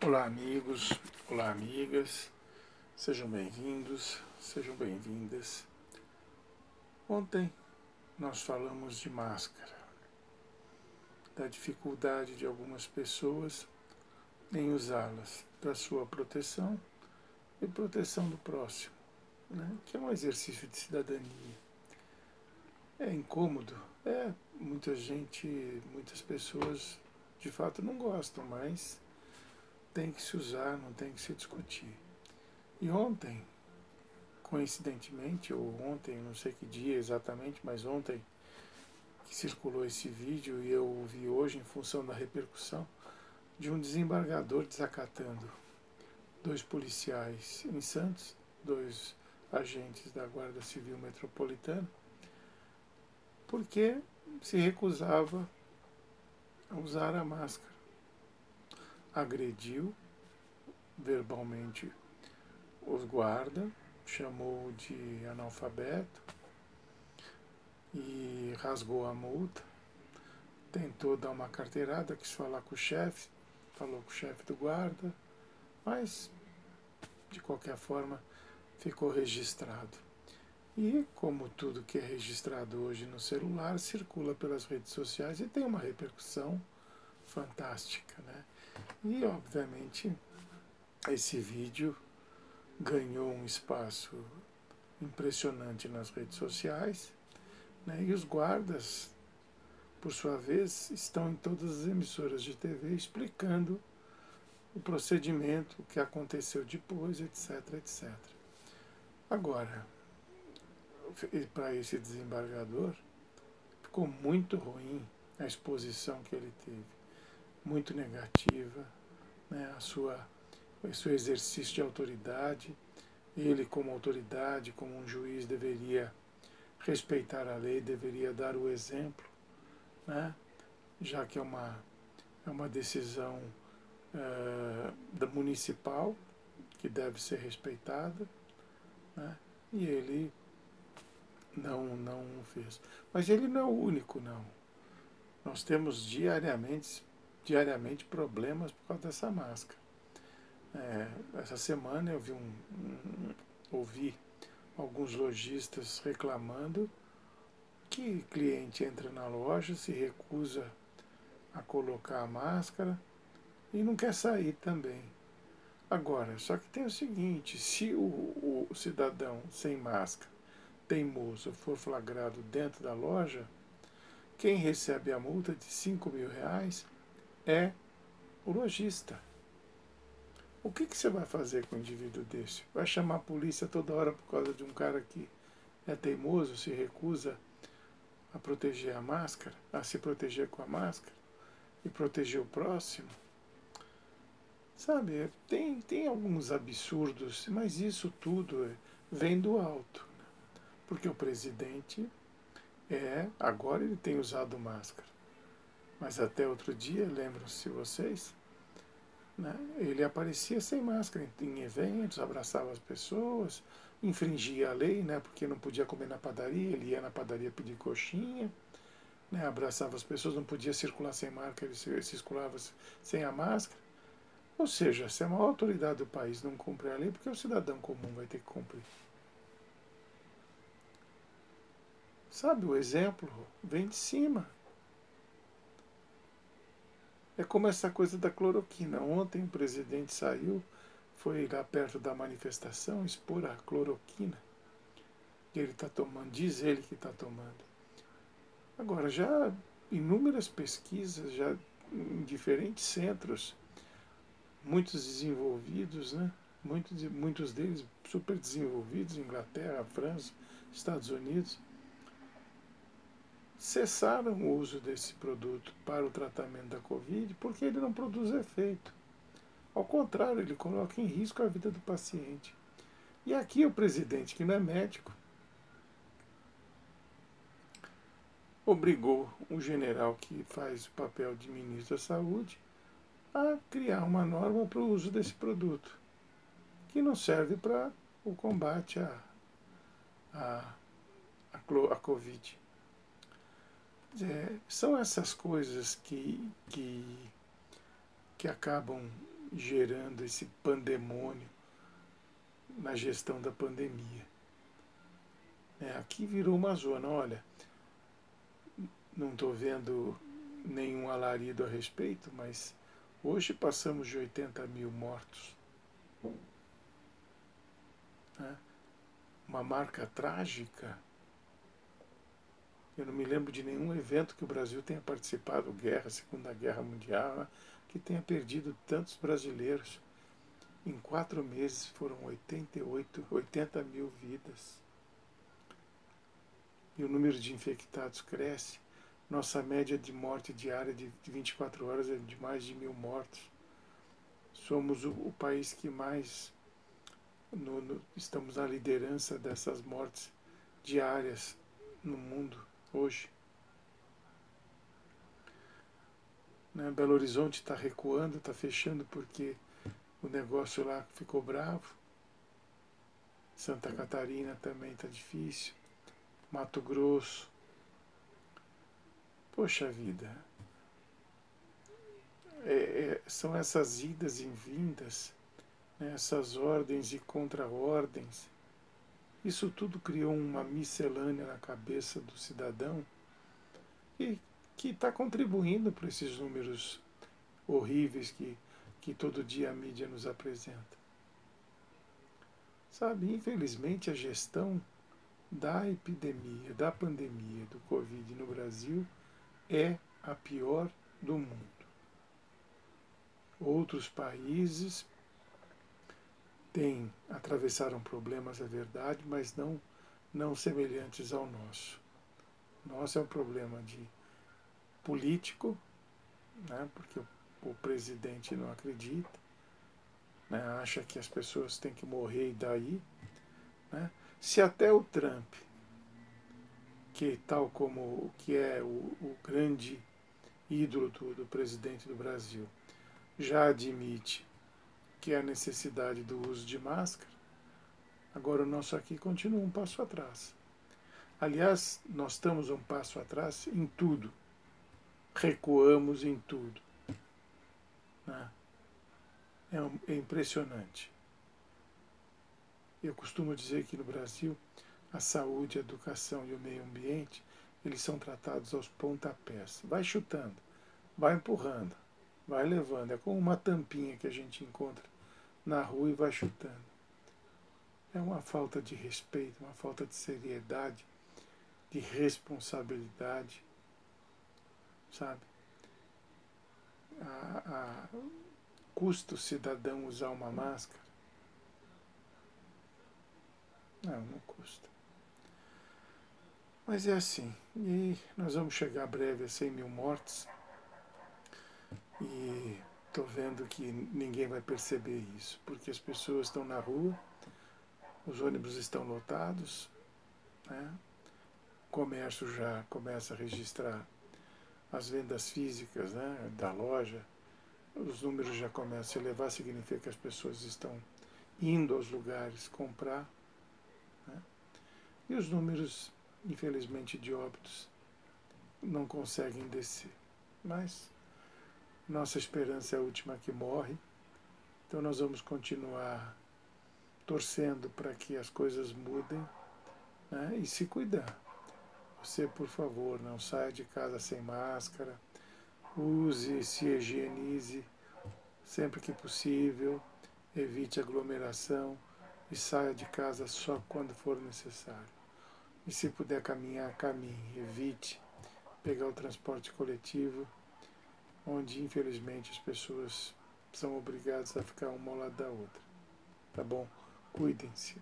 Olá, amigos, olá, amigas, sejam bem-vindos, sejam bem-vindas. Ontem nós falamos de máscara, da dificuldade de algumas pessoas em usá-las para sua proteção e proteção do próximo, né? que é um exercício de cidadania. É incômodo, é, muita gente, muitas pessoas de fato não gostam, mas tem que se usar, não tem que se discutir. E ontem, coincidentemente, ou ontem, não sei que dia exatamente, mas ontem que circulou esse vídeo e eu vi hoje em função da repercussão de um desembargador desacatando dois policiais em Santos, dois agentes da Guarda Civil Metropolitana, porque se recusava a usar a máscara agrediu verbalmente os guarda, chamou de analfabeto e rasgou a multa. Tentou dar uma carteirada, quis falar com o chefe, falou com o chefe do guarda, mas de qualquer forma ficou registrado. E como tudo que é registrado hoje no celular circula pelas redes sociais e tem uma repercussão fantástica, né? E, obviamente, esse vídeo ganhou um espaço impressionante nas redes sociais, né? e os guardas, por sua vez, estão em todas as emissoras de TV explicando o procedimento, o que aconteceu depois, etc, etc. Agora, para esse desembargador, ficou muito ruim a exposição que ele teve muito negativa, né, a sua, o seu exercício de autoridade. Ele, como autoridade, como um juiz, deveria respeitar a lei, deveria dar o exemplo, né, já que é uma, é uma decisão é, da municipal que deve ser respeitada, né, e ele não, não fez. Mas ele não é o único, não. Nós temos diariamente diariamente problemas por causa dessa máscara. É, essa semana eu vi um, um, ouvi alguns lojistas reclamando que cliente entra na loja, se recusa a colocar a máscara e não quer sair também. Agora, só que tem o seguinte, se o, o cidadão sem máscara, teimoso, for flagrado dentro da loja, quem recebe a multa de 5 mil reais é o lojista. O que, que você vai fazer com um indivíduo desse? Vai chamar a polícia toda hora por causa de um cara que é teimoso, se recusa a proteger a máscara, a se proteger com a máscara e proteger o próximo? Sabe, tem, tem alguns absurdos, mas isso tudo vem do alto. Né? Porque o presidente é, agora ele tem usado máscara. Mas até outro dia, lembram-se vocês, né, ele aparecia sem máscara em eventos, abraçava as pessoas, infringia a lei, né, porque não podia comer na padaria, ele ia na padaria pedir coxinha, né, abraçava as pessoas, não podia circular sem máscara, ele circulava sem a máscara. Ou seja, se a maior autoridade do país não cumpre a lei, porque o cidadão comum vai ter que cumprir. Sabe, o exemplo vem de cima. É como essa coisa da cloroquina. Ontem o presidente saiu, foi lá perto da manifestação expor a cloroquina que ele está tomando, diz ele que está tomando. Agora, já inúmeras pesquisas, já em diferentes centros, muitos desenvolvidos, né? muitos, muitos deles super desenvolvidos, Inglaterra, França, Estados Unidos, cessaram o uso desse produto para o tratamento da Covid porque ele não produz efeito. Ao contrário, ele coloca em risco a vida do paciente. E aqui o presidente, que não é médico, obrigou um general que faz o papel de ministro da Saúde a criar uma norma para o uso desse produto, que não serve para o combate à a, a, a, a Covid. É, são essas coisas que, que, que acabam gerando esse pandemônio na gestão da pandemia. É, aqui virou uma zona, olha, não estou vendo nenhum alarido a respeito, mas hoje passamos de 80 mil mortos. Né? Uma marca trágica. Eu não me lembro de nenhum evento que o Brasil tenha participado, guerra, Segunda Guerra Mundial, né? que tenha perdido tantos brasileiros. Em quatro meses foram 88, 80 mil vidas. E o número de infectados cresce. Nossa média de morte diária de 24 horas é de mais de mil mortos. Somos o, o país que mais no, no, estamos na liderança dessas mortes diárias no mundo hoje. Né? Belo Horizonte está recuando, está fechando porque o negócio lá ficou bravo. Santa Catarina também está difícil. Mato Grosso. Poxa vida. É, é, são essas idas e vindas, né, essas ordens e contra-ordens. Isso tudo criou uma miscelânea na cabeça do cidadão e que está contribuindo para esses números horríveis que que todo dia a mídia nos apresenta. Sabe, infelizmente a gestão da epidemia, da pandemia do Covid no Brasil é a pior do mundo. Outros países têm atravessaram problemas, é verdade, mas não não semelhantes ao nosso. Nosso é um problema de político, né, porque o o presidente não acredita, né, acha que as pessoas têm que morrer e daí. Né? Se até o Trump, que tal como que é o, o grande ídolo do, do presidente do Brasil, já admite que é a necessidade do uso de máscara, agora o nosso aqui continua um passo atrás. Aliás, nós estamos um passo atrás em tudo. Recuamos em tudo. Né? É, é impressionante. Eu costumo dizer que no Brasil a saúde, a educação e o meio ambiente eles são tratados aos pontapés. Vai chutando, vai empurrando, vai levando. É como uma tampinha que a gente encontra na rua e vai chutando. É uma falta de respeito, uma falta de seriedade, de responsabilidade, sabe? a, a, custa o cidadão usar uma máscara? Não, não custa. Mas é assim. E nós vamos chegar breve a 100 mil mortes. E estou vendo que ninguém vai perceber isso, porque as pessoas estão na rua, os ônibus estão lotados, né? o comércio já começa a registrar as vendas físicas né, da loja, os números já começam a se elevar, significa que as pessoas estão indo aos lugares comprar. Né? E os números, infelizmente, de óbitos não conseguem descer. Mas nossa esperança é a última que morre, então nós vamos continuar torcendo para que as coisas mudem né? e se cuidar. Você, por favor, não saia de casa sem máscara, use, se higienize sempre que possível, evite aglomeração e saia de casa só quando for necessário. E se puder caminhar, caminhe, evite pegar o transporte coletivo, onde infelizmente as pessoas são obrigadas a ficar uma ao lado da outra. Tá bom? Cuidem-se.